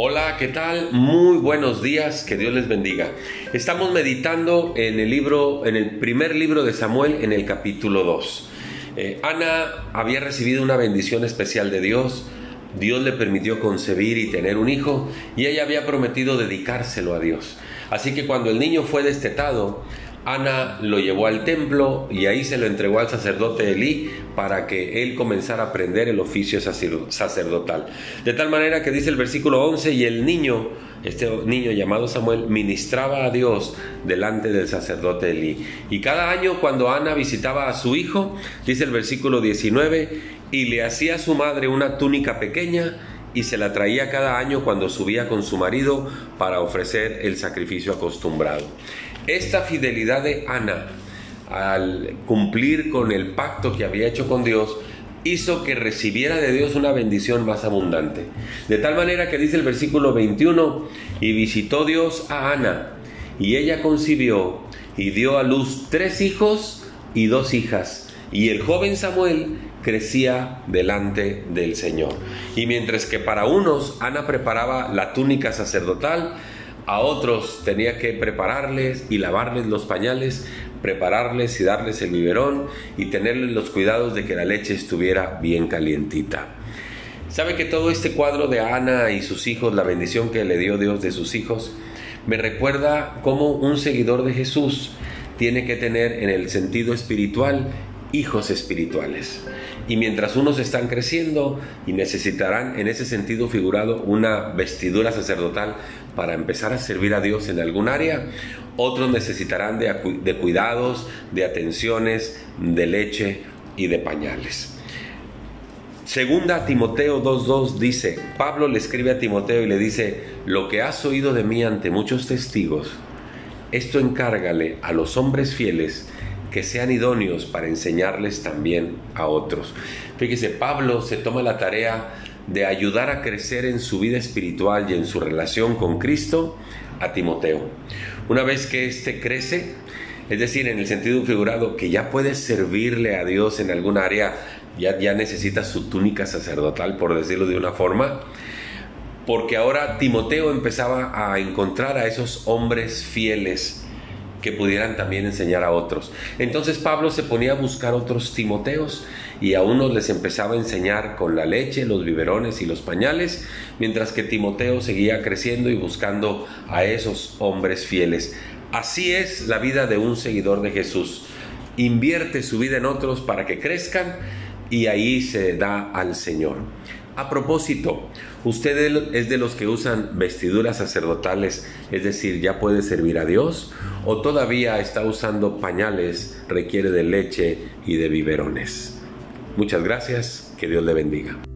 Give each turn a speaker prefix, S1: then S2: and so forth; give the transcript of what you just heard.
S1: Hola, ¿qué tal? Muy buenos días, que Dios les bendiga. Estamos meditando en el libro, en el primer libro de Samuel, en el capítulo 2. Eh, Ana había recibido una bendición especial de Dios. Dios le permitió concebir y tener un hijo y ella había prometido dedicárselo a Dios. Así que cuando el niño fue destetado, Ana lo llevó al templo y ahí se lo entregó al sacerdote Elí para que él comenzara a aprender el oficio sacerdotal. De tal manera que dice el versículo 11, y el niño, este niño llamado Samuel, ministraba a Dios delante del sacerdote Elí. Y cada año cuando Ana visitaba a su hijo, dice el versículo 19, y le hacía a su madre una túnica pequeña, y se la traía cada año cuando subía con su marido para ofrecer el sacrificio acostumbrado. Esta fidelidad de Ana al cumplir con el pacto que había hecho con Dios hizo que recibiera de Dios una bendición más abundante. De tal manera que dice el versículo 21, y visitó Dios a Ana, y ella concibió y dio a luz tres hijos y dos hijas, y el joven Samuel crecía delante del Señor. Y mientras que para unos Ana preparaba la túnica sacerdotal, a otros tenía que prepararles y lavarles los pañales, prepararles y darles el biberón y tenerles los cuidados de que la leche estuviera bien calientita. ¿Sabe que todo este cuadro de Ana y sus hijos, la bendición que le dio Dios de sus hijos, me recuerda cómo un seguidor de Jesús tiene que tener en el sentido espiritual hijos espirituales. Y mientras unos están creciendo y necesitarán en ese sentido figurado una vestidura sacerdotal para empezar a servir a Dios en algún área, otros necesitarán de, cuidados, de atenciones, de leche y de pañales. Segunda Timoteo 2.2 dice, Pablo le escribe a Timoteo y le dice, lo que has oído de mí ante muchos testigos, esto encárgale a los hombres fieles que sean idóneos para enseñarles también a otros. Fíjese, Pablo se toma la tarea de ayudar a crecer en su vida espiritual y en su relación con Cristo a Timoteo. Una vez que éste crece, es decir, en el sentido figurado, que ya puede servirle a Dios en algún área, ya, ya necesita su túnica sacerdotal, por decirlo de una forma, porque ahora Timoteo empezaba a encontrar a esos hombres fieles que pudieran también enseñar a otros. Entonces Pablo se ponía a buscar otros Timoteos y a unos les empezaba a enseñar con la leche, los biberones y los pañales, mientras que Timoteo seguía creciendo y buscando a esos hombres fieles. Así es la vida de un seguidor de Jesús. Invierte su vida en otros para que crezcan y ahí se da al Señor. A propósito, ¿usted es de los que usan vestiduras sacerdotales, es decir, ya puede servir a Dios? ¿O todavía está usando pañales, requiere de leche y de biberones? Muchas gracias, que Dios le bendiga.